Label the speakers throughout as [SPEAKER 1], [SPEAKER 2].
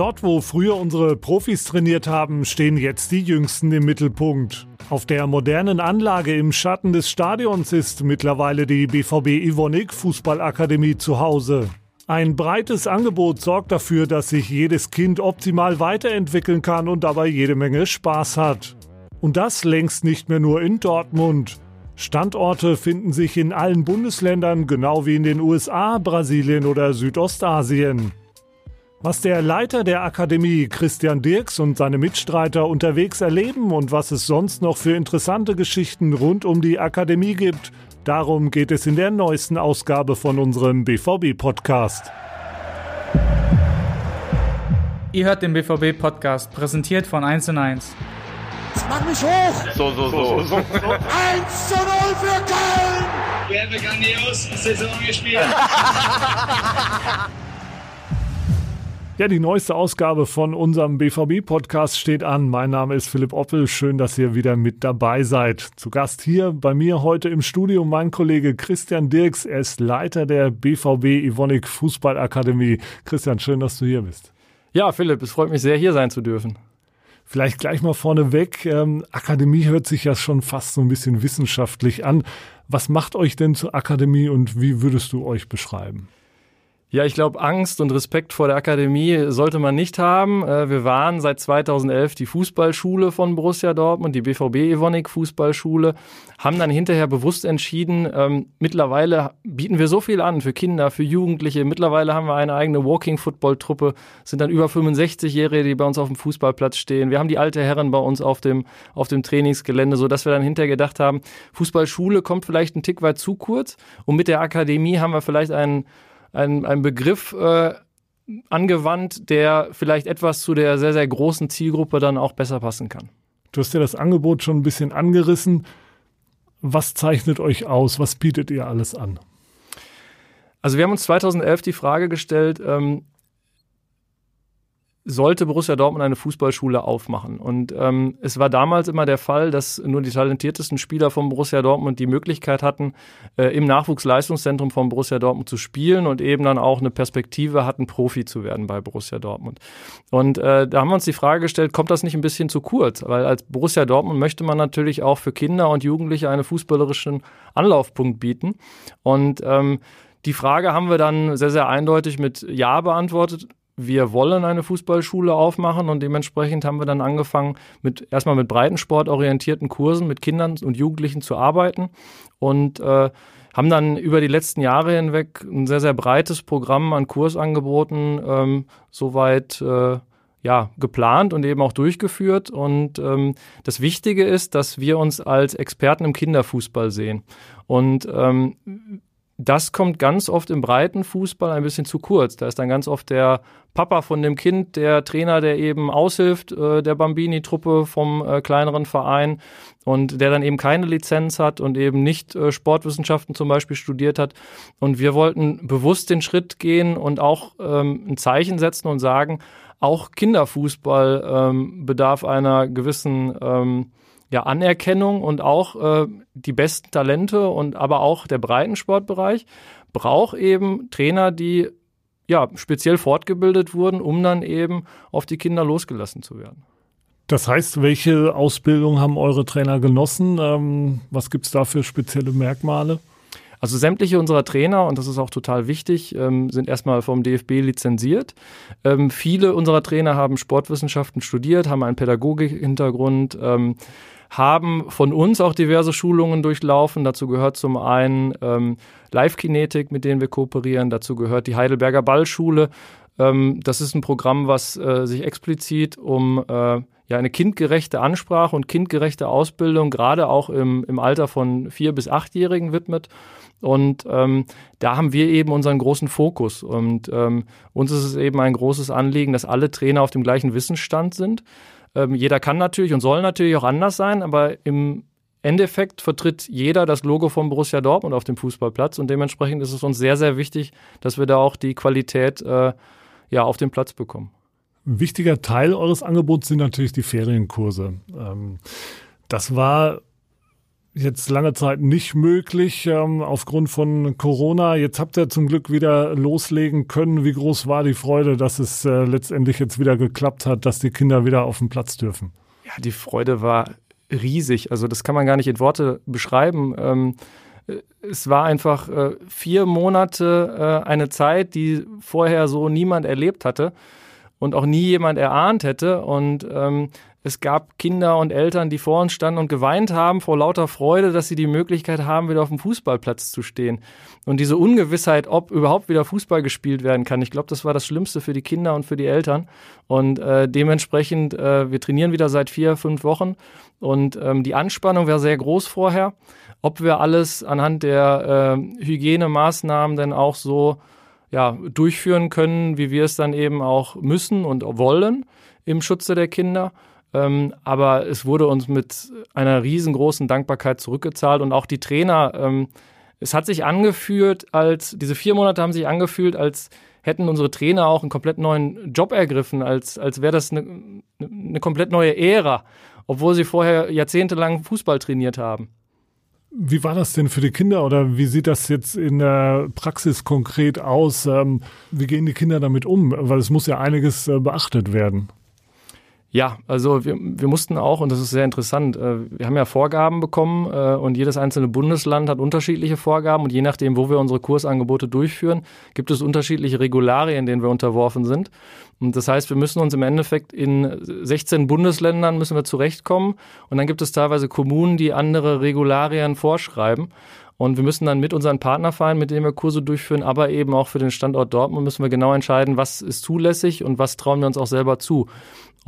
[SPEAKER 1] Dort, wo früher unsere Profis trainiert haben, stehen jetzt die Jüngsten im Mittelpunkt. Auf der modernen Anlage im Schatten des Stadions ist mittlerweile die BVB Ivonik Fußballakademie zu Hause. Ein breites Angebot sorgt dafür, dass sich jedes Kind optimal weiterentwickeln kann und dabei jede Menge Spaß hat. Und das längst nicht mehr nur in Dortmund. Standorte finden sich in allen Bundesländern, genau wie in den USA, Brasilien oder Südostasien. Was der Leiter der Akademie Christian Dirks und seine Mitstreiter unterwegs erleben und was es sonst noch für interessante Geschichten rund um die Akademie gibt, darum geht es in der neuesten Ausgabe von unserem BVB-Podcast.
[SPEAKER 2] Ihr hört den BVB-Podcast, präsentiert von 1 und 1.
[SPEAKER 3] Mach mich hoch!
[SPEAKER 4] So, so, so. so. 1
[SPEAKER 3] zu 0 für Köln!
[SPEAKER 5] Wer hat grandios Saison gespielt?
[SPEAKER 1] Ja, die neueste Ausgabe von unserem BVB-Podcast steht an. Mein Name ist Philipp Oppel. Schön, dass ihr wieder mit dabei seid. Zu Gast hier bei mir heute im Studio mein Kollege Christian Dirks. Er ist Leiter der BVB Ivonik Fußballakademie. Christian, schön, dass du hier bist.
[SPEAKER 6] Ja, Philipp, es freut mich sehr, hier sein zu dürfen.
[SPEAKER 1] Vielleicht gleich mal vorneweg. Ähm, Akademie hört sich ja schon fast so ein bisschen wissenschaftlich an. Was macht euch denn zur Akademie und wie würdest du euch beschreiben?
[SPEAKER 6] Ja, ich glaube, Angst und Respekt vor der Akademie sollte man nicht haben. Äh, wir waren seit 2011 die Fußballschule von Borussia Dortmund, die BVB Evonik Fußballschule, haben dann hinterher bewusst entschieden, ähm, mittlerweile bieten wir so viel an für Kinder, für Jugendliche. Mittlerweile haben wir eine eigene Walking Football Truppe, sind dann über 65-Jährige, die bei uns auf dem Fußballplatz stehen. Wir haben die alte Herren bei uns auf dem, auf dem Trainingsgelände, so dass wir dann hinterher gedacht haben, Fußballschule kommt vielleicht ein Tick weit zu kurz und mit der Akademie haben wir vielleicht einen ein, ein Begriff äh, angewandt, der vielleicht etwas zu der sehr, sehr großen Zielgruppe dann auch besser passen kann.
[SPEAKER 1] Du hast ja das Angebot schon ein bisschen angerissen. Was zeichnet euch aus? Was bietet ihr alles an?
[SPEAKER 6] Also wir haben uns 2011 die Frage gestellt, ähm, sollte Borussia Dortmund eine Fußballschule aufmachen. Und ähm, es war damals immer der Fall, dass nur die talentiertesten Spieler von Borussia Dortmund die Möglichkeit hatten, äh, im Nachwuchsleistungszentrum von Borussia Dortmund zu spielen und eben dann auch eine Perspektive hatten, Profi zu werden bei Borussia Dortmund. Und äh, da haben wir uns die Frage gestellt, kommt das nicht ein bisschen zu kurz? Weil als Borussia Dortmund möchte man natürlich auch für Kinder und Jugendliche einen fußballerischen Anlaufpunkt bieten. Und ähm, die Frage haben wir dann sehr, sehr eindeutig mit Ja beantwortet wir wollen eine Fußballschule aufmachen und dementsprechend haben wir dann angefangen, mit erstmal mit breitensportorientierten Kursen mit Kindern und Jugendlichen zu arbeiten und äh, haben dann über die letzten Jahre hinweg ein sehr, sehr breites Programm an Kursangeboten ähm, soweit äh, ja, geplant und eben auch durchgeführt. Und ähm, das Wichtige ist, dass wir uns als Experten im Kinderfußball sehen. Und ähm, das kommt ganz oft im breiten Fußball ein bisschen zu kurz. Da ist dann ganz oft der Papa von dem Kind, der Trainer, der eben aushilft, äh, der Bambini-Truppe vom äh, kleineren Verein und der dann eben keine Lizenz hat und eben nicht äh, Sportwissenschaften zum Beispiel studiert hat. Und wir wollten bewusst den Schritt gehen und auch ähm, ein Zeichen setzen und sagen, auch Kinderfußball ähm, bedarf einer gewissen ähm, ja, Anerkennung und auch äh, die besten Talente und aber auch der Breitensportbereich braucht eben Trainer, die ja speziell fortgebildet wurden, um dann eben auf die Kinder losgelassen zu werden.
[SPEAKER 1] Das heißt, welche Ausbildung haben eure Trainer genossen? Ähm, was gibt's da für spezielle Merkmale?
[SPEAKER 6] Also sämtliche unserer Trainer, und das ist auch total wichtig, ähm, sind erstmal vom DFB lizenziert. Ähm, viele unserer Trainer haben Sportwissenschaften studiert, haben einen Pädagogik-Hintergrund, ähm, haben von uns auch diverse Schulungen durchlaufen. Dazu gehört zum einen ähm, Live-Kinetik, mit denen wir kooperieren. Dazu gehört die Heidelberger Ballschule. Ähm, das ist ein Programm, was äh, sich explizit um äh, ja, eine kindgerechte Ansprache und kindgerechte Ausbildung, gerade auch im, im Alter von vier bis achtjährigen widmet. Und ähm, da haben wir eben unseren großen Fokus. Und ähm, uns ist es eben ein großes Anliegen, dass alle Trainer auf dem gleichen Wissensstand sind. Ähm, jeder kann natürlich und soll natürlich auch anders sein, aber im Endeffekt vertritt jeder das Logo von Borussia Dortmund auf dem Fußballplatz und dementsprechend ist es uns sehr, sehr wichtig, dass wir da auch die Qualität äh, ja, auf den Platz bekommen.
[SPEAKER 1] Ein wichtiger Teil eures Angebots sind natürlich die Ferienkurse. Ähm, das war jetzt lange Zeit nicht möglich ähm, aufgrund von Corona. Jetzt habt ihr zum Glück wieder loslegen können. Wie groß war die Freude, dass es äh, letztendlich jetzt wieder geklappt hat, dass die Kinder wieder auf den Platz dürfen?
[SPEAKER 6] Ja, die Freude war riesig. Also das kann man gar nicht in Worte beschreiben. Ähm, es war einfach äh, vier Monate äh, eine Zeit, die vorher so niemand erlebt hatte und auch nie jemand erahnt hätte. Und ähm, es gab Kinder und Eltern, die vor uns standen und geweint haben vor lauter Freude, dass sie die Möglichkeit haben, wieder auf dem Fußballplatz zu stehen. Und diese Ungewissheit, ob überhaupt wieder Fußball gespielt werden kann, ich glaube, das war das Schlimmste für die Kinder und für die Eltern. Und äh, dementsprechend, äh, wir trainieren wieder seit vier, fünf Wochen und ähm, die Anspannung war sehr groß vorher. Ob wir alles anhand der äh, Hygienemaßnahmen denn auch so ja, durchführen können, wie wir es dann eben auch müssen und wollen im Schutze der Kinder. Ähm, aber es wurde uns mit einer riesengroßen Dankbarkeit zurückgezahlt und auch die Trainer, ähm, es hat sich angefühlt, als diese vier Monate haben sich angefühlt, als hätten unsere Trainer auch einen komplett neuen Job ergriffen, als, als wäre das eine, eine komplett neue Ära, obwohl sie vorher jahrzehntelang Fußball trainiert haben.
[SPEAKER 1] Wie war das denn für die Kinder oder wie sieht das jetzt in der Praxis konkret aus? Ähm, wie gehen die Kinder damit um? Weil es muss ja einiges äh, beachtet werden.
[SPEAKER 6] Ja, also wir, wir mussten auch, und das ist sehr interessant, äh, wir haben ja Vorgaben bekommen äh, und jedes einzelne Bundesland hat unterschiedliche Vorgaben und je nachdem, wo wir unsere Kursangebote durchführen, gibt es unterschiedliche Regularien, denen wir unterworfen sind. Und das heißt, wir müssen uns im Endeffekt in 16 Bundesländern müssen wir zurechtkommen und dann gibt es teilweise Kommunen, die andere Regularien vorschreiben. Und wir müssen dann mit unseren Partnervereinen, mit denen wir Kurse durchführen, aber eben auch für den Standort Dortmund müssen wir genau entscheiden, was ist zulässig und was trauen wir uns auch selber zu.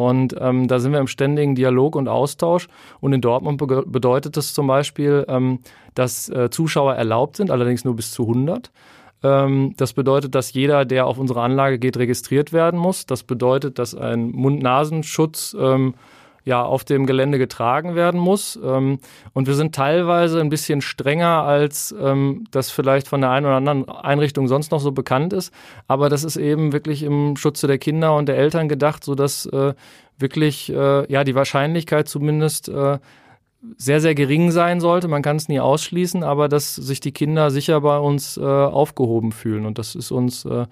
[SPEAKER 6] Und ähm, da sind wir im ständigen Dialog und Austausch. Und in Dortmund be bedeutet das zum Beispiel, ähm, dass äh, Zuschauer erlaubt sind, allerdings nur bis zu 100. Ähm, das bedeutet, dass jeder, der auf unsere Anlage geht, registriert werden muss. Das bedeutet, dass ein Mund-Nasenschutz ähm, ja auf dem Gelände getragen werden muss. Ähm, und wir sind teilweise ein bisschen strenger, als ähm, das vielleicht von der einen oder anderen Einrichtung sonst noch so bekannt ist. Aber das ist eben wirklich im Schutze der Kinder und der Eltern gedacht, so dass äh, wirklich äh, ja die Wahrscheinlichkeit zumindest äh, sehr, sehr gering sein sollte. Man kann es nie ausschließen, aber dass sich die Kinder sicher bei uns äh, aufgehoben fühlen. Und das ist uns äh,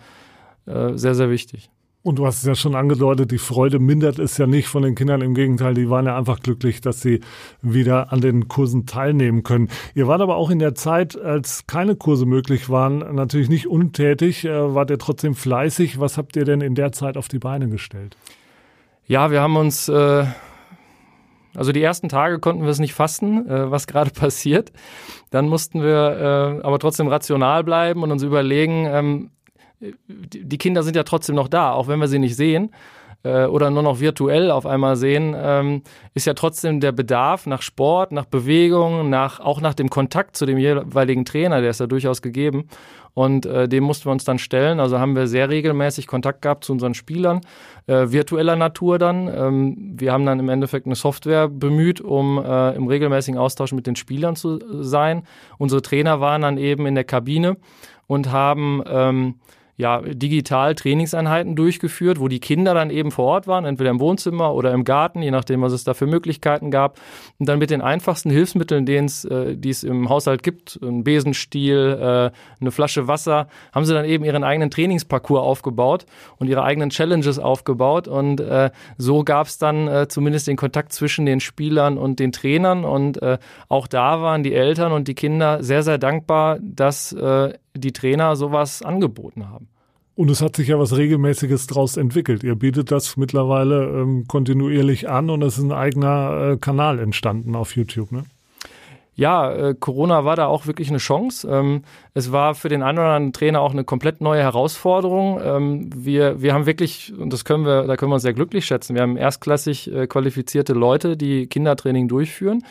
[SPEAKER 6] äh, sehr, sehr wichtig.
[SPEAKER 1] Und du hast es ja schon angedeutet, die Freude mindert es ja nicht von den Kindern. Im Gegenteil, die waren ja einfach glücklich, dass sie wieder an den Kursen teilnehmen können. Ihr wart aber auch in der Zeit, als keine Kurse möglich waren, natürlich nicht untätig. Äh, wart ihr trotzdem fleißig? Was habt ihr denn in der Zeit auf die Beine gestellt?
[SPEAKER 6] Ja, wir haben uns, äh, also die ersten Tage konnten wir es nicht fassen, äh, was gerade passiert. Dann mussten wir äh, aber trotzdem rational bleiben und uns überlegen, ähm, die Kinder sind ja trotzdem noch da, auch wenn wir sie nicht sehen äh, oder nur noch virtuell auf einmal sehen, ähm, ist ja trotzdem der Bedarf nach Sport, nach Bewegung, nach, auch nach dem Kontakt zu dem jeweiligen Trainer, der ist ja durchaus gegeben. Und äh, dem mussten wir uns dann stellen. Also haben wir sehr regelmäßig Kontakt gehabt zu unseren Spielern, äh, virtueller Natur dann. Ähm, wir haben dann im Endeffekt eine Software bemüht, um äh, im regelmäßigen Austausch mit den Spielern zu sein. Unsere Trainer waren dann eben in der Kabine und haben ähm, ja, digital Trainingseinheiten durchgeführt, wo die Kinder dann eben vor Ort waren, entweder im Wohnzimmer oder im Garten, je nachdem, was es da für Möglichkeiten gab. Und dann mit den einfachsten Hilfsmitteln, äh, die es im Haushalt gibt, ein Besenstiel, äh, eine Flasche Wasser, haben sie dann eben ihren eigenen Trainingsparcours aufgebaut und ihre eigenen Challenges aufgebaut. Und äh, so gab es dann äh, zumindest den Kontakt zwischen den Spielern und den Trainern. Und äh, auch da waren die Eltern und die Kinder sehr, sehr dankbar, dass äh, die Trainer sowas angeboten haben.
[SPEAKER 1] Und es hat sich ja was Regelmäßiges daraus entwickelt. Ihr bietet das mittlerweile ähm, kontinuierlich an und es ist ein eigener äh, Kanal entstanden auf YouTube, ne?
[SPEAKER 6] Ja, äh, Corona war da auch wirklich eine Chance. Ähm, es war für den einen oder anderen Trainer auch eine komplett neue Herausforderung. Ähm, wir, wir haben wirklich, und das können wir, da können wir uns sehr glücklich schätzen, wir haben erstklassig äh, qualifizierte Leute, die Kindertraining durchführen.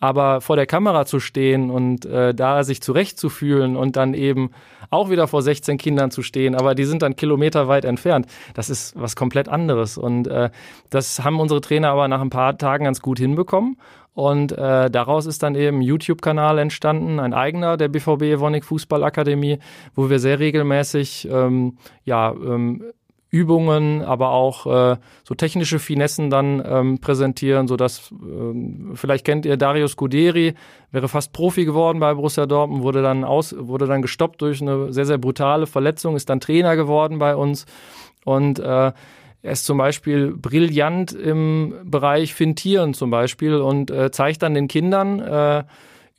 [SPEAKER 6] Aber vor der Kamera zu stehen und äh, da sich zurechtzufühlen und dann eben auch wieder vor 16 Kindern zu stehen, aber die sind dann kilometerweit entfernt, das ist was komplett anderes. Und äh, das haben unsere Trainer aber nach ein paar Tagen ganz gut hinbekommen. Und äh, daraus ist dann eben ein YouTube-Kanal entstanden, ein eigener der BVB Evonik Fußballakademie, wo wir sehr regelmäßig ähm, ja, ähm, Übungen, aber auch äh, so technische Finessen dann ähm, präsentieren, so dass ähm, vielleicht kennt ihr Darius Guderi, wäre fast Profi geworden bei Borussia Dortmund, wurde dann aus, wurde dann gestoppt durch eine sehr sehr brutale Verletzung, ist dann Trainer geworden bei uns. Und äh, er ist zum Beispiel brillant im Bereich Fintieren zum Beispiel und äh, zeigt dann den Kindern äh,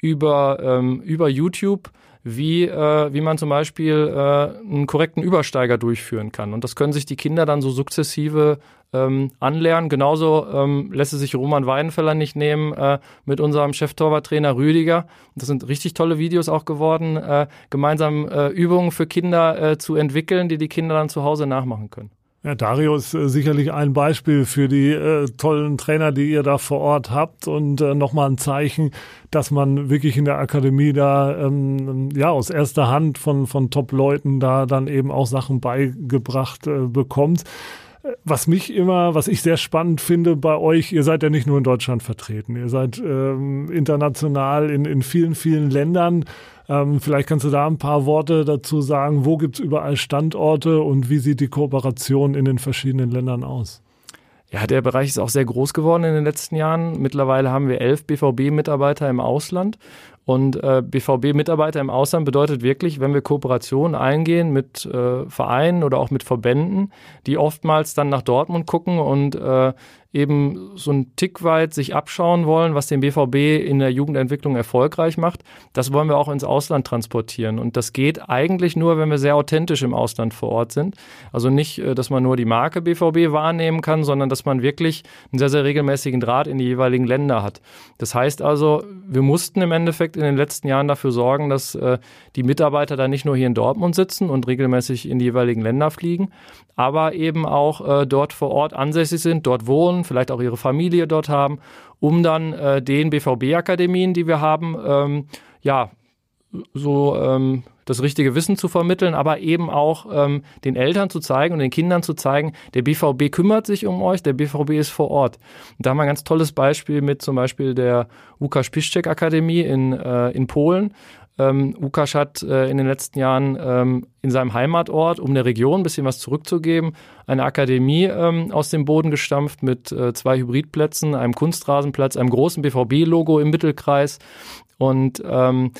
[SPEAKER 6] über, ähm, über YouTube, wie, äh, wie man zum Beispiel äh, einen korrekten Übersteiger durchführen kann. Und das können sich die Kinder dann so sukzessive ähm, anlernen. Genauso ähm, lässt es sich Roman Weidenfeller nicht nehmen äh, mit unserem Cheftorwarttrainer Rüdiger. Das sind richtig tolle Videos auch geworden, äh, gemeinsam äh, Übungen für Kinder äh, zu entwickeln, die die Kinder dann zu Hause nachmachen können.
[SPEAKER 1] Ja, Dario ist äh, sicherlich ein Beispiel für die äh, tollen Trainer, die ihr da vor Ort habt und äh, nochmal ein Zeichen, dass man wirklich in der Akademie da ähm, ja aus erster Hand von, von Top-Leuten da dann eben auch Sachen beigebracht äh, bekommt. Was mich immer, was ich sehr spannend finde bei euch, ihr seid ja nicht nur in Deutschland vertreten, ihr seid ähm, international in, in vielen, vielen Ländern ähm, vielleicht kannst du da ein paar Worte dazu sagen. Wo gibt es überall Standorte und wie sieht die Kooperation in den verschiedenen Ländern aus?
[SPEAKER 6] Ja, der Bereich ist auch sehr groß geworden in den letzten Jahren. Mittlerweile haben wir elf BVB-Mitarbeiter im Ausland. Und äh, BVB-Mitarbeiter im Ausland bedeutet wirklich, wenn wir Kooperationen eingehen mit äh, Vereinen oder auch mit Verbänden, die oftmals dann nach Dortmund gucken und äh, eben so einen Tick weit sich abschauen wollen, was den BVB in der Jugendentwicklung erfolgreich macht, das wollen wir auch ins Ausland transportieren. Und das geht eigentlich nur, wenn wir sehr authentisch im Ausland vor Ort sind. Also nicht, äh, dass man nur die Marke BVB wahrnehmen kann, sondern dass man wirklich einen sehr, sehr regelmäßigen Draht in die jeweiligen Länder hat. Das heißt also, wir mussten im Endeffekt in den letzten Jahren dafür sorgen, dass äh, die Mitarbeiter da nicht nur hier in Dortmund sitzen und regelmäßig in die jeweiligen Länder fliegen, aber eben auch äh, dort vor Ort ansässig sind, dort wohnen, vielleicht auch ihre Familie dort haben, um dann äh, den BVB-Akademien, die wir haben, ähm, ja, so ähm, das richtige Wissen zu vermitteln, aber eben auch ähm, den Eltern zu zeigen und den Kindern zu zeigen, der BVB kümmert sich um euch, der BVB ist vor Ort. Und da haben wir ein ganz tolles Beispiel mit zum Beispiel der Łukasz Piszczek Akademie in, äh, in Polen, ähm, Ukasch hat äh, in den letzten Jahren ähm, in seinem Heimatort, um der Region ein bisschen was zurückzugeben, eine Akademie ähm, aus dem Boden gestampft mit äh, zwei Hybridplätzen, einem Kunstrasenplatz, einem großen BVB-Logo im Mittelkreis. Und ähm,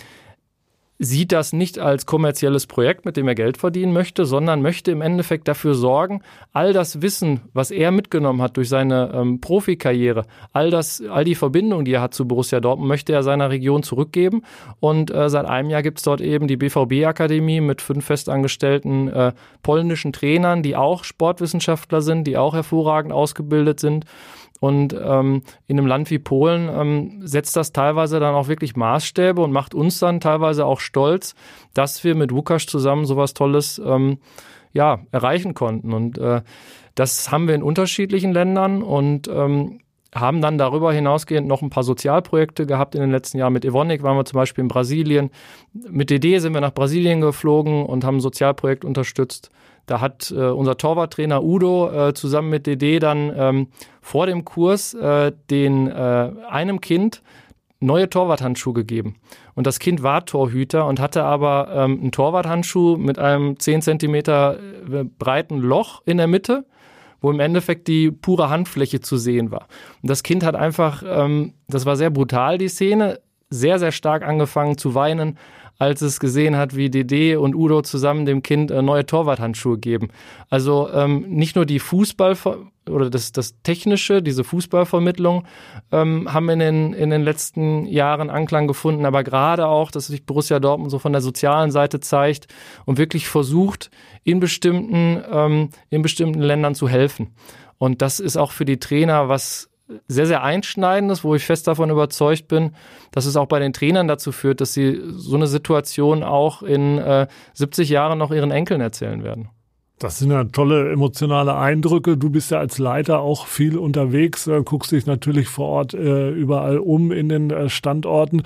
[SPEAKER 6] sieht das nicht als kommerzielles Projekt, mit dem er Geld verdienen möchte, sondern möchte im Endeffekt dafür sorgen, all das Wissen, was er mitgenommen hat durch seine ähm, Profikarriere, all das, all die Verbindungen, die er hat zu Borussia Dortmund, möchte er seiner Region zurückgeben. Und äh, seit einem Jahr gibt es dort eben die BVB-Akademie mit fünf festangestellten äh, polnischen Trainern, die auch Sportwissenschaftler sind, die auch hervorragend ausgebildet sind. Und ähm, in einem Land wie Polen ähm, setzt das teilweise dann auch wirklich Maßstäbe und macht uns dann teilweise auch stolz, dass wir mit Lukas zusammen sowas Tolles ähm, ja, erreichen konnten. Und äh, das haben wir in unterschiedlichen Ländern und ähm, haben dann darüber hinausgehend noch ein paar Sozialprojekte gehabt in den letzten Jahren. Mit Evonik waren wir zum Beispiel in Brasilien. Mit DD sind wir nach Brasilien geflogen und haben ein Sozialprojekt unterstützt. Da hat äh, unser Torwarttrainer Udo äh, zusammen mit DD dann ähm, vor dem Kurs äh, den äh, einem Kind neue Torwarthandschuhe gegeben. Und das Kind war Torhüter und hatte aber ähm, einen Torwarthandschuh mit einem 10 Zentimeter äh, breiten Loch in der Mitte, wo im Endeffekt die pure Handfläche zu sehen war. Und das Kind hat einfach, ähm, das war sehr brutal, die Szene, sehr, sehr stark angefangen zu weinen, als es gesehen hat, wie DD und Udo zusammen dem Kind äh, neue Torwarthandschuhe geben. Also ähm, nicht nur die Fußball oder das, das Technische, diese Fußballvermittlung ähm, haben in den, in den letzten Jahren Anklang gefunden, aber gerade auch, dass sich Borussia Dortmund so von der sozialen Seite zeigt und wirklich versucht, in bestimmten, ähm, in bestimmten Ländern zu helfen. Und das ist auch für die Trainer was sehr, sehr einschneidendes, wo ich fest davon überzeugt bin, dass es auch bei den Trainern dazu führt, dass sie so eine Situation auch in äh, 70 Jahren noch ihren Enkeln erzählen werden.
[SPEAKER 1] Das sind ja tolle emotionale Eindrücke. Du bist ja als Leiter auch viel unterwegs, äh, guckst dich natürlich vor Ort äh, überall um in den äh, Standorten.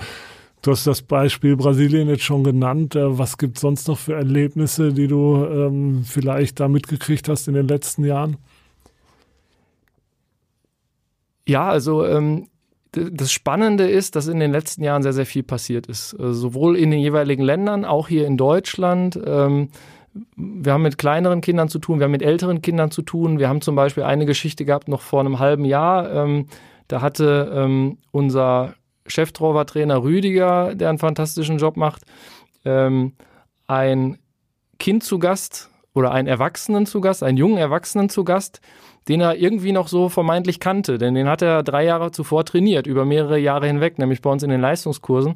[SPEAKER 1] Du hast das Beispiel Brasilien jetzt schon genannt. Äh, was gibt es sonst noch für Erlebnisse, die du ähm, vielleicht da mitgekriegt hast in den letzten Jahren?
[SPEAKER 6] Ja, also ähm, das Spannende ist, dass in den letzten Jahren sehr, sehr viel passiert ist. Äh, sowohl in den jeweiligen Ländern, auch hier in Deutschland. Ähm, wir haben mit kleineren Kindern zu tun, wir haben mit älteren Kindern zu tun. Wir haben zum Beispiel eine Geschichte gehabt noch vor einem halben Jahr. Ähm, da hatte ähm, unser Cheftorwarttrainer Rüdiger, der einen fantastischen Job macht, ähm, ein Kind zu Gast oder einen Erwachsenen zu Gast, einen jungen Erwachsenen zu Gast, den er irgendwie noch so vermeintlich kannte, denn den hat er drei Jahre zuvor trainiert, über mehrere Jahre hinweg, nämlich bei uns in den Leistungskursen.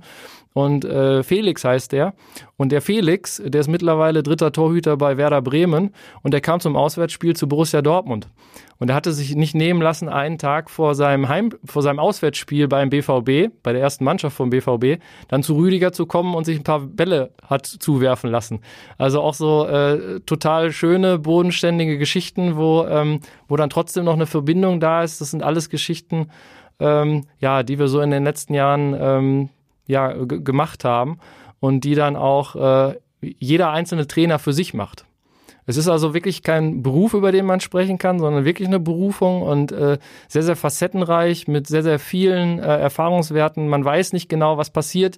[SPEAKER 6] Und äh, Felix heißt der. Und der Felix, der ist mittlerweile dritter Torhüter bei Werder Bremen und der kam zum Auswärtsspiel zu Borussia Dortmund. Und er hatte sich nicht nehmen lassen, einen Tag vor seinem Heim, vor seinem Auswärtsspiel beim BVB, bei der ersten Mannschaft vom BVB, dann zu Rüdiger zu kommen und sich ein paar Bälle hat zuwerfen lassen. Also auch so äh, total schöne, bodenständige Geschichten, wo, ähm, wo dann trotzdem noch eine Verbindung da ist. Das sind alles Geschichten, ähm, ja, die wir so in den letzten Jahren ähm, ja, gemacht haben und die dann auch äh, jeder einzelne Trainer für sich macht. Es ist also wirklich kein Beruf, über den man sprechen kann, sondern wirklich eine Berufung und äh, sehr, sehr facettenreich mit sehr, sehr vielen äh, Erfahrungswerten. Man weiß nicht genau, was passiert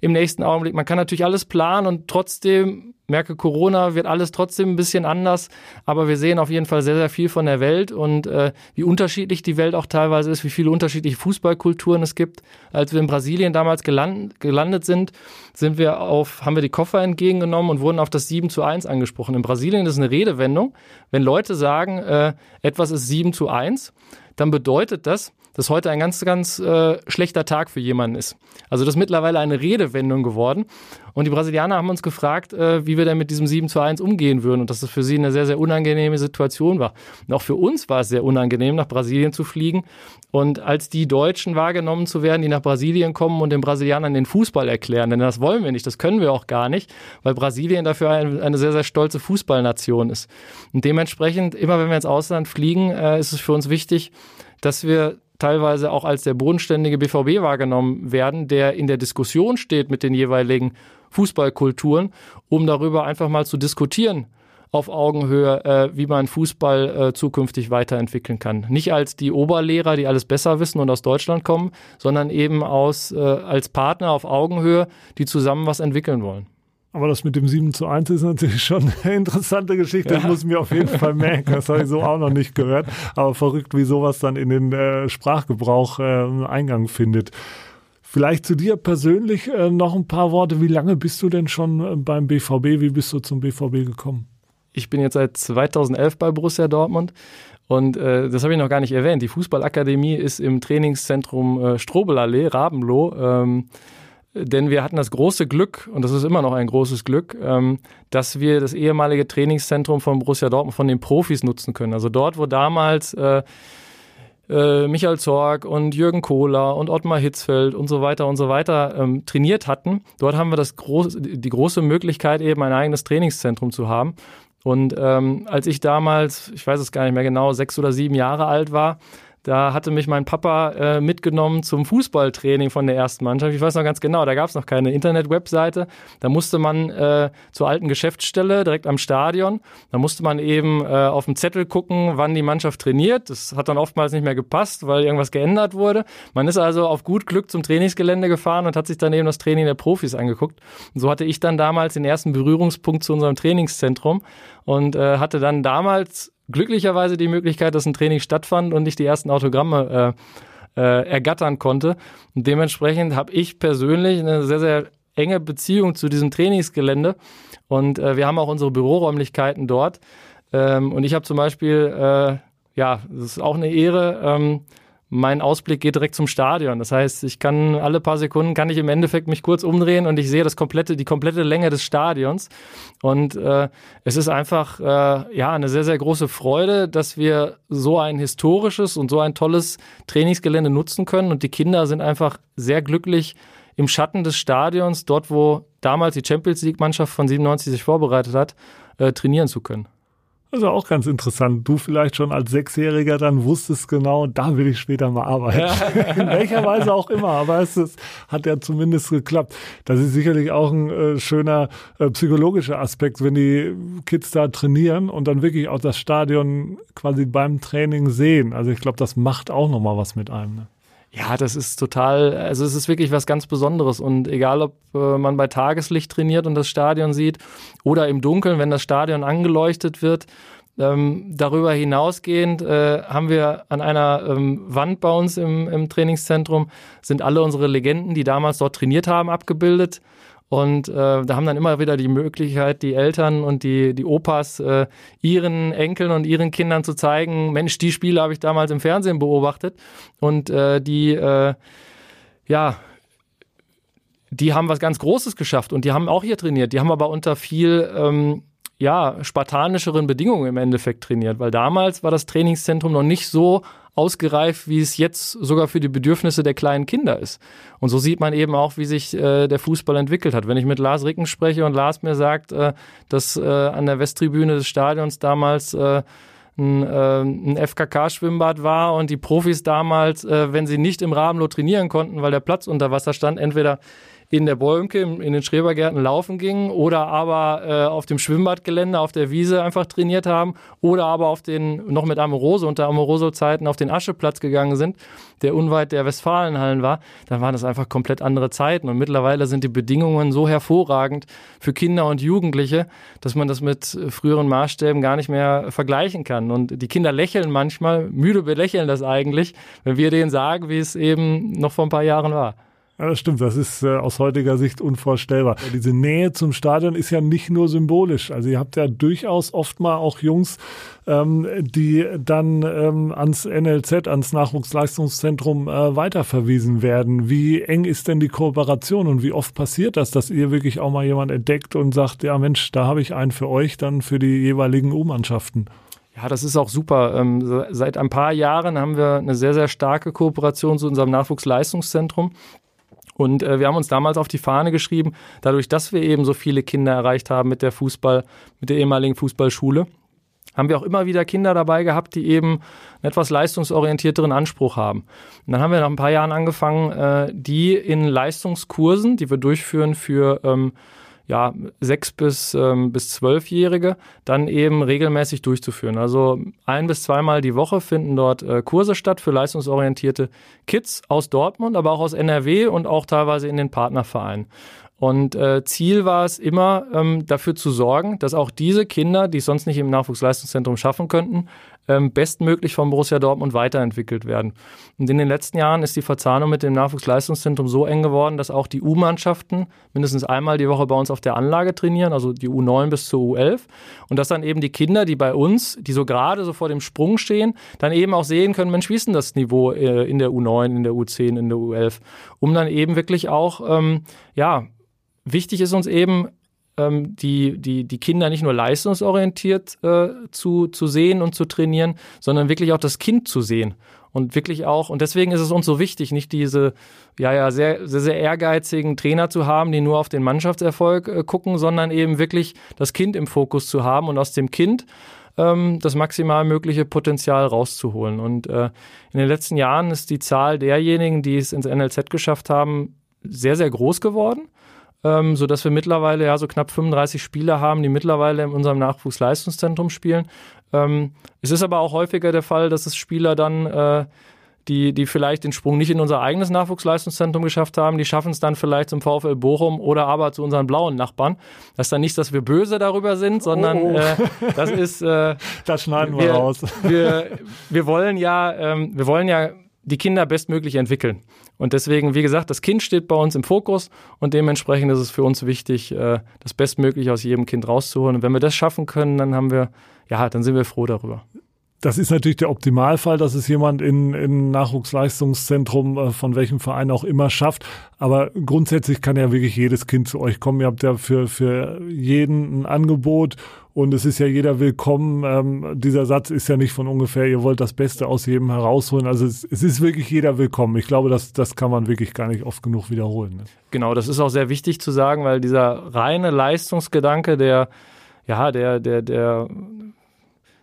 [SPEAKER 6] im nächsten Augenblick. Man kann natürlich alles planen und trotzdem merke, Corona wird alles trotzdem ein bisschen anders, aber wir sehen auf jeden Fall sehr, sehr viel von der Welt und äh, wie unterschiedlich die Welt auch teilweise ist, wie viele unterschiedliche Fußballkulturen es gibt. Als wir in Brasilien damals gelandet, gelandet sind, sind wir auf, haben wir die Koffer entgegengenommen und wurden auf das 7 zu 1 angesprochen. In Brasilien ist eine Redewendung, wenn Leute sagen, äh, etwas ist 7 zu 1, dann bedeutet das, dass heute ein ganz, ganz äh, schlechter Tag für jemanden ist. Also das ist mittlerweile eine Redewendung geworden. Und die Brasilianer haben uns gefragt, äh, wie wir denn mit diesem 7 zu 1 umgehen würden und dass das für sie eine sehr, sehr unangenehme Situation war. Und auch für uns war es sehr unangenehm, nach Brasilien zu fliegen. Und als die Deutschen wahrgenommen zu werden, die nach Brasilien kommen und den Brasilianern den Fußball erklären, denn das wollen wir nicht, das können wir auch gar nicht, weil Brasilien dafür eine, sehr, sehr stolze Fußballnation ist. Und dementsprechend, immer wenn wir ins Ausland fliegen, äh, ist es für uns wichtig, dass wir teilweise auch als der bodenständige BVB wahrgenommen werden, der in der Diskussion steht mit den jeweiligen Fußballkulturen, um darüber einfach mal zu diskutieren auf Augenhöhe, äh, wie man Fußball äh, zukünftig weiterentwickeln kann. Nicht als die Oberlehrer, die alles besser wissen und aus Deutschland kommen, sondern eben aus, äh, als Partner auf Augenhöhe, die zusammen was entwickeln wollen.
[SPEAKER 1] Aber das mit dem 7 zu 1 ist natürlich schon eine interessante Geschichte. Ja. Das muss ich mir auf jeden Fall merken. Das habe ich so auch noch nicht gehört. Aber verrückt, wie sowas dann in den äh, Sprachgebrauch äh, Eingang findet. Vielleicht zu dir persönlich äh, noch ein paar Worte. Wie lange bist du denn schon äh, beim BVB? Wie bist du zum BVB gekommen?
[SPEAKER 6] Ich bin jetzt seit 2011 bei Borussia Dortmund. Und äh, das habe ich noch gar nicht erwähnt. Die Fußballakademie ist im Trainingszentrum äh, Strobelallee, Rabenloh. Ähm, denn wir hatten das große Glück, und das ist immer noch ein großes Glück, ähm, dass wir das ehemalige Trainingszentrum von Borussia Dortmund von den Profis nutzen können. Also dort, wo damals äh, äh, Michael Zorg und Jürgen Kohler und Ottmar Hitzfeld und so weiter und so weiter ähm, trainiert hatten, dort haben wir das groß, die große Möglichkeit, eben ein eigenes Trainingszentrum zu haben. Und ähm, als ich damals, ich weiß es gar nicht mehr genau, sechs oder sieben Jahre alt war, da hatte mich mein Papa äh, mitgenommen zum Fußballtraining von der ersten Mannschaft. Ich weiß noch ganz genau, da gab es noch keine Internet-Webseite. Da musste man äh, zur alten Geschäftsstelle direkt am Stadion. Da musste man eben äh, auf dem Zettel gucken, wann die Mannschaft trainiert. Das hat dann oftmals nicht mehr gepasst, weil irgendwas geändert wurde. Man ist also auf gut Glück zum Trainingsgelände gefahren und hat sich dann eben das Training der Profis angeguckt. Und so hatte ich dann damals den ersten Berührungspunkt zu unserem Trainingszentrum und äh, hatte dann damals glücklicherweise die Möglichkeit, dass ein Training stattfand und ich die ersten Autogramme äh, äh, ergattern konnte. Und dementsprechend habe ich persönlich eine sehr, sehr enge Beziehung zu diesem Trainingsgelände. Und äh, wir haben auch unsere Büroräumlichkeiten dort. Ähm, und ich habe zum Beispiel, äh, ja, das ist auch eine Ehre, ähm, mein Ausblick geht direkt zum Stadion. Das heißt, ich kann alle paar Sekunden kann ich im Endeffekt mich kurz umdrehen und ich sehe das komplette, die komplette Länge des Stadions. Und äh, es ist einfach äh, ja eine sehr, sehr große Freude, dass wir so ein historisches und so ein tolles Trainingsgelände nutzen können. Und die Kinder sind einfach sehr glücklich im Schatten des Stadions, dort wo damals die Champions League-Mannschaft von 97 sich vorbereitet hat, äh, trainieren zu können.
[SPEAKER 1] Also auch ganz interessant. Du vielleicht schon als Sechsjähriger dann wusstest genau, da will ich später mal arbeiten. In welcher Weise auch immer. Aber es ist, hat ja zumindest geklappt. Das ist sicherlich auch ein äh, schöner äh, psychologischer Aspekt, wenn die Kids da trainieren und dann wirklich auch das Stadion quasi beim Training sehen. Also ich glaube, das macht auch nochmal was mit einem. Ne?
[SPEAKER 6] Ja, das ist total, also es ist wirklich was ganz Besonderes und egal, ob äh, man bei Tageslicht trainiert und das Stadion sieht oder im Dunkeln, wenn das Stadion angeleuchtet wird, ähm, darüber hinausgehend äh, haben wir an einer ähm, Wand bei uns im, im Trainingszentrum sind alle unsere Legenden, die damals dort trainiert haben, abgebildet. Und äh, da haben dann immer wieder die Möglichkeit, die Eltern und die, die Opas äh, ihren Enkeln und ihren Kindern zu zeigen, Mensch, die Spiele habe ich damals im Fernsehen beobachtet. Und äh, die, äh, ja, die haben was ganz Großes geschafft und die haben auch hier trainiert. Die haben aber unter viel ähm, ja, spartanischeren Bedingungen im Endeffekt trainiert, weil damals war das Trainingszentrum noch nicht so ausgereift, wie es jetzt sogar für die Bedürfnisse der kleinen Kinder ist. Und so sieht man eben auch, wie sich äh, der Fußball entwickelt hat. Wenn ich mit Lars Ricken spreche und Lars mir sagt, äh, dass äh, an der Westtribüne des Stadions damals äh, ein, äh, ein FKK-Schwimmbad war und die Profis damals, äh, wenn sie nicht im Rahmenloh trainieren konnten, weil der Platz unter Wasser stand, entweder in der Bäumke, in den Schrebergärten laufen gingen oder aber äh, auf dem Schwimmbadgelände, auf der Wiese einfach trainiert haben oder aber auf den, noch mit Amoroso unter Amoroso-Zeiten auf den Ascheplatz gegangen sind, der unweit der Westfalenhallen war, dann waren das einfach komplett andere Zeiten und mittlerweile sind die Bedingungen so hervorragend für Kinder und Jugendliche, dass man das mit früheren Maßstäben gar nicht mehr vergleichen kann und die Kinder lächeln manchmal, müde belächeln das eigentlich, wenn wir denen sagen, wie es eben noch vor ein paar Jahren war.
[SPEAKER 1] Ja, das stimmt. Das ist äh, aus heutiger Sicht unvorstellbar. Diese Nähe zum Stadion ist ja nicht nur symbolisch. Also ihr habt ja durchaus oft mal auch Jungs, ähm, die dann ähm, ans NLZ, ans Nachwuchsleistungszentrum äh, weiterverwiesen werden. Wie eng ist denn die Kooperation und wie oft passiert das, dass ihr wirklich auch mal jemand entdeckt und sagt, ja Mensch, da habe ich einen für euch, dann für die jeweiligen U-Mannschaften?
[SPEAKER 6] Ja, das ist auch super. Ähm, seit ein paar Jahren haben wir eine sehr, sehr starke Kooperation zu unserem Nachwuchsleistungszentrum. Und äh, wir haben uns damals auf die Fahne geschrieben, dadurch, dass wir eben so viele Kinder erreicht haben mit der Fußball, mit der ehemaligen Fußballschule, haben wir auch immer wieder Kinder dabei gehabt, die eben einen etwas leistungsorientierteren Anspruch haben. Und dann haben wir nach ein paar Jahren angefangen, äh, die in Leistungskursen, die wir durchführen für ähm, ja, sechs bis, ähm, bis zwölfjährige dann eben regelmäßig durchzuführen. Also ein bis zweimal die Woche finden dort äh, Kurse statt für leistungsorientierte Kids aus Dortmund, aber auch aus NRW und auch teilweise in den Partnervereinen. Und äh, Ziel war es immer, ähm, dafür zu sorgen, dass auch diese Kinder, die es sonst nicht im Nachwuchsleistungszentrum schaffen könnten, ähm, bestmöglich vom Borussia Dortmund weiterentwickelt werden. Und in den letzten Jahren ist die Verzahnung mit dem Nachwuchsleistungszentrum so eng geworden, dass auch die U-Mannschaften mindestens einmal die Woche bei uns auf der Anlage trainieren, also die U9 bis zur U11. Und dass dann eben die Kinder, die bei uns, die so gerade so vor dem Sprung stehen, dann eben auch sehen können, Mensch, wie ist denn das Niveau äh, in der U9, in der U10, in der U11? Um dann eben wirklich auch, ähm, ja, wichtig ist uns eben, ähm, die, die, die Kinder nicht nur leistungsorientiert äh, zu, zu sehen und zu trainieren, sondern wirklich auch das Kind zu sehen. Und wirklich auch, und deswegen ist es uns so wichtig, nicht diese, ja, ja, sehr, sehr, sehr ehrgeizigen Trainer zu haben, die nur auf den Mannschaftserfolg äh, gucken, sondern eben wirklich das Kind im Fokus zu haben und aus dem Kind ähm, das maximal mögliche Potenzial rauszuholen. Und äh, in den letzten Jahren ist die Zahl derjenigen, die es ins NLZ geschafft haben, sehr, sehr groß geworden ähm, sodass wir mittlerweile ja so knapp 35 Spieler haben, die mittlerweile in unserem Nachwuchsleistungszentrum spielen. Ähm, es ist aber auch häufiger der Fall, dass es Spieler dann äh, die, die vielleicht den Sprung nicht in unser eigenes Nachwuchsleistungszentrum geschafft haben, die schaffen es dann vielleicht zum VfL Bochum oder aber zu unseren blauen Nachbarn. Das ist dann nicht, dass wir böse darüber sind, sondern oh. äh, das ist. Äh,
[SPEAKER 1] das schneiden wir, wir raus.
[SPEAKER 6] Wir, wir wollen ja, ähm, wir wollen ja die Kinder bestmöglich entwickeln. Und deswegen, wie gesagt, das Kind steht bei uns im Fokus und dementsprechend ist es für uns wichtig, äh, das Bestmögliche aus jedem Kind rauszuholen. Und wenn wir das schaffen können, dann haben wir, ja, dann sind wir froh darüber.
[SPEAKER 1] Das ist natürlich der Optimalfall, dass es jemand in, in Nachwuchsleistungszentrum äh, von welchem Verein auch immer schafft. Aber grundsätzlich kann ja wirklich jedes Kind zu euch kommen. Ihr habt ja für, für jeden ein Angebot und es ist ja jeder willkommen. Ähm, dieser Satz ist ja nicht von ungefähr, ihr wollt das Beste aus jedem herausholen. Also es, es ist wirklich jeder willkommen. Ich glaube, das, das kann man wirklich gar nicht oft genug wiederholen. Ne?
[SPEAKER 6] Genau, das ist auch sehr wichtig zu sagen, weil dieser reine Leistungsgedanke, der ja, der, der, der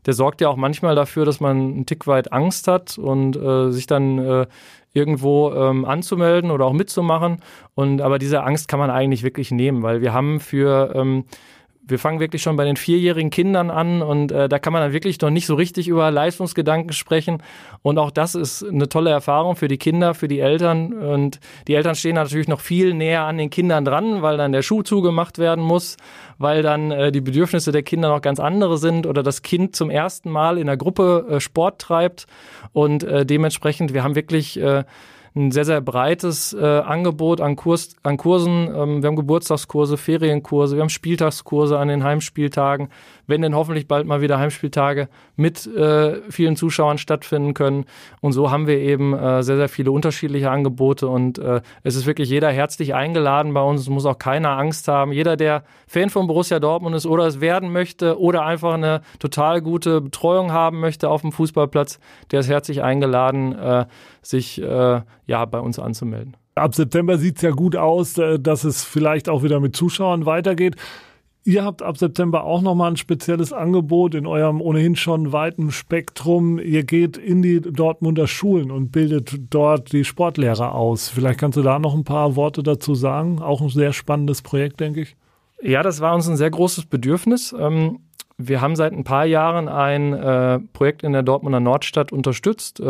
[SPEAKER 6] der sorgt ja auch manchmal dafür, dass man ein Tick weit Angst hat und äh, sich dann äh, irgendwo ähm, anzumelden oder auch mitzumachen. Und aber diese Angst kann man eigentlich wirklich nehmen, weil wir haben für ähm, wir fangen wirklich schon bei den vierjährigen Kindern an und äh, da kann man dann wirklich noch nicht so richtig über Leistungsgedanken sprechen. Und auch das ist eine tolle Erfahrung für die Kinder, für die Eltern. Und die Eltern stehen natürlich noch viel näher an den Kindern dran, weil dann der Schuh zugemacht werden muss, weil dann äh, die Bedürfnisse der Kinder noch ganz andere sind oder das Kind zum ersten Mal in der Gruppe äh, Sport treibt. Und äh, dementsprechend, wir haben wirklich äh, ein sehr, sehr breites äh, Angebot an, Kurs, an Kursen. Ähm, wir haben Geburtstagskurse, Ferienkurse, wir haben Spieltagskurse an den Heimspieltagen wenn denn hoffentlich bald mal wieder Heimspieltage mit äh, vielen Zuschauern stattfinden können. Und so haben wir eben äh, sehr, sehr viele unterschiedliche Angebote und äh, es ist wirklich jeder herzlich eingeladen bei uns. Es muss auch keiner Angst haben. Jeder, der Fan von Borussia Dortmund ist oder es werden möchte oder einfach eine total gute Betreuung haben möchte auf dem Fußballplatz, der ist herzlich eingeladen, äh, sich äh, ja bei uns anzumelden.
[SPEAKER 1] Ab September sieht es ja gut aus, äh, dass es vielleicht auch wieder mit Zuschauern weitergeht. Ihr habt ab September auch nochmal ein spezielles Angebot in eurem ohnehin schon weiten Spektrum. Ihr geht in die Dortmunder Schulen und bildet dort die Sportlehrer aus. Vielleicht kannst du da noch ein paar Worte dazu sagen. Auch ein sehr spannendes Projekt, denke ich.
[SPEAKER 6] Ja, das war uns ein sehr großes Bedürfnis. Ähm, wir haben seit ein paar Jahren ein äh, Projekt in der Dortmunder Nordstadt unterstützt.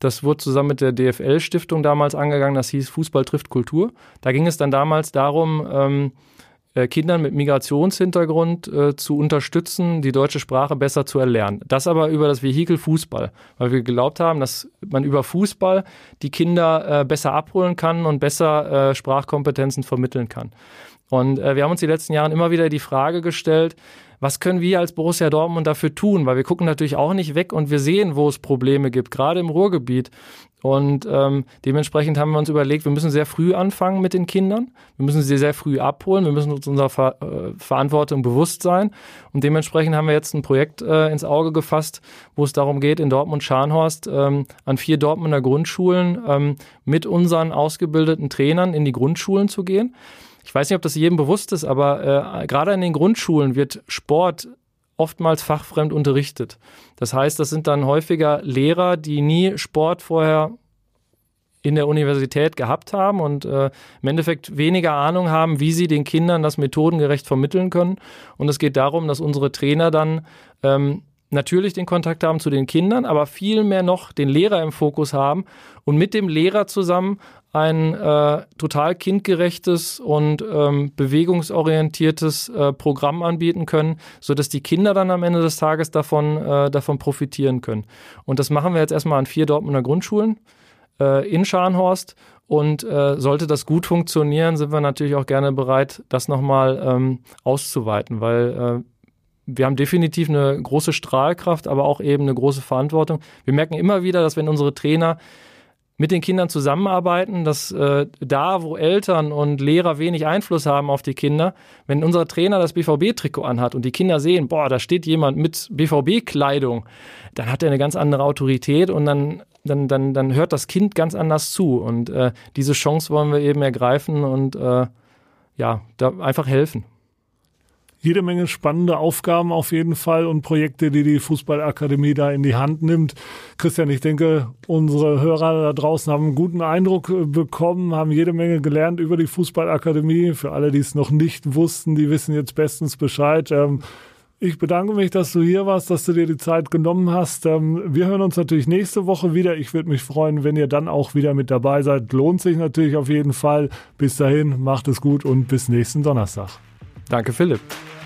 [SPEAKER 6] Das wurde zusammen mit der DFL-Stiftung damals angegangen. Das hieß Fußball trifft Kultur. Da ging es dann damals darum, ähm, äh, Kindern mit Migrationshintergrund äh, zu unterstützen, die deutsche Sprache besser zu erlernen. Das aber über das Vehikel Fußball, weil wir geglaubt haben, dass man über Fußball die Kinder äh, besser abholen kann und besser äh, Sprachkompetenzen vermitteln kann. Und äh, wir haben uns die letzten Jahre immer wieder die Frage gestellt, was können wir als Borussia Dortmund dafür tun? Weil wir gucken natürlich auch nicht weg und wir sehen, wo es Probleme gibt, gerade im Ruhrgebiet. Und ähm, dementsprechend haben wir uns überlegt, wir müssen sehr früh anfangen mit den Kindern. Wir müssen sie sehr früh abholen. Wir müssen uns unserer Ver äh, Verantwortung bewusst sein. Und dementsprechend haben wir jetzt ein Projekt äh, ins Auge gefasst, wo es darum geht, in Dortmund-Scharnhorst ähm, an vier Dortmunder Grundschulen ähm, mit unseren ausgebildeten Trainern in die Grundschulen zu gehen. Ich weiß nicht, ob das jedem bewusst ist, aber äh, gerade in den Grundschulen wird Sport oftmals fachfremd unterrichtet. Das heißt, das sind dann häufiger Lehrer, die nie Sport vorher in der Universität gehabt haben und äh, im Endeffekt weniger Ahnung haben, wie sie den Kindern das methodengerecht vermitteln können. Und es geht darum, dass unsere Trainer dann ähm, natürlich den Kontakt haben zu den Kindern, aber vielmehr noch den Lehrer im Fokus haben und mit dem Lehrer zusammen ein äh, total kindgerechtes und ähm, bewegungsorientiertes äh, Programm anbieten können, sodass die Kinder dann am Ende des Tages davon, äh, davon profitieren können. Und das machen wir jetzt erstmal an vier Dortmunder Grundschulen äh, in Scharnhorst. Und äh, sollte das gut funktionieren, sind wir natürlich auch gerne bereit, das nochmal ähm, auszuweiten, weil äh, wir haben definitiv eine große Strahlkraft, aber auch eben eine große Verantwortung. Wir merken immer wieder, dass wenn unsere Trainer mit den Kindern zusammenarbeiten, dass äh, da, wo Eltern und Lehrer wenig Einfluss haben auf die Kinder, wenn unser Trainer das BVB-Trikot anhat und die Kinder sehen, boah, da steht jemand mit BVB-Kleidung, dann hat er eine ganz andere Autorität und dann, dann, dann, dann hört das Kind ganz anders zu. Und äh, diese Chance wollen wir eben ergreifen und äh, ja, da einfach helfen
[SPEAKER 1] jede Menge spannende Aufgaben auf jeden Fall und Projekte, die die Fußballakademie da in die Hand nimmt. Christian, ich denke, unsere Hörer da draußen haben einen guten Eindruck äh, bekommen, haben jede Menge gelernt über die Fußballakademie. Für alle, die es noch nicht wussten, die wissen jetzt bestens Bescheid. Ähm, ich bedanke mich, dass du hier warst, dass du dir die Zeit genommen hast. Ähm, wir hören uns natürlich nächste Woche wieder. Ich würde mich freuen, wenn ihr dann auch wieder mit dabei seid. Lohnt sich natürlich auf jeden Fall. Bis dahin, macht es gut und bis nächsten Donnerstag.
[SPEAKER 6] Danke, Philipp.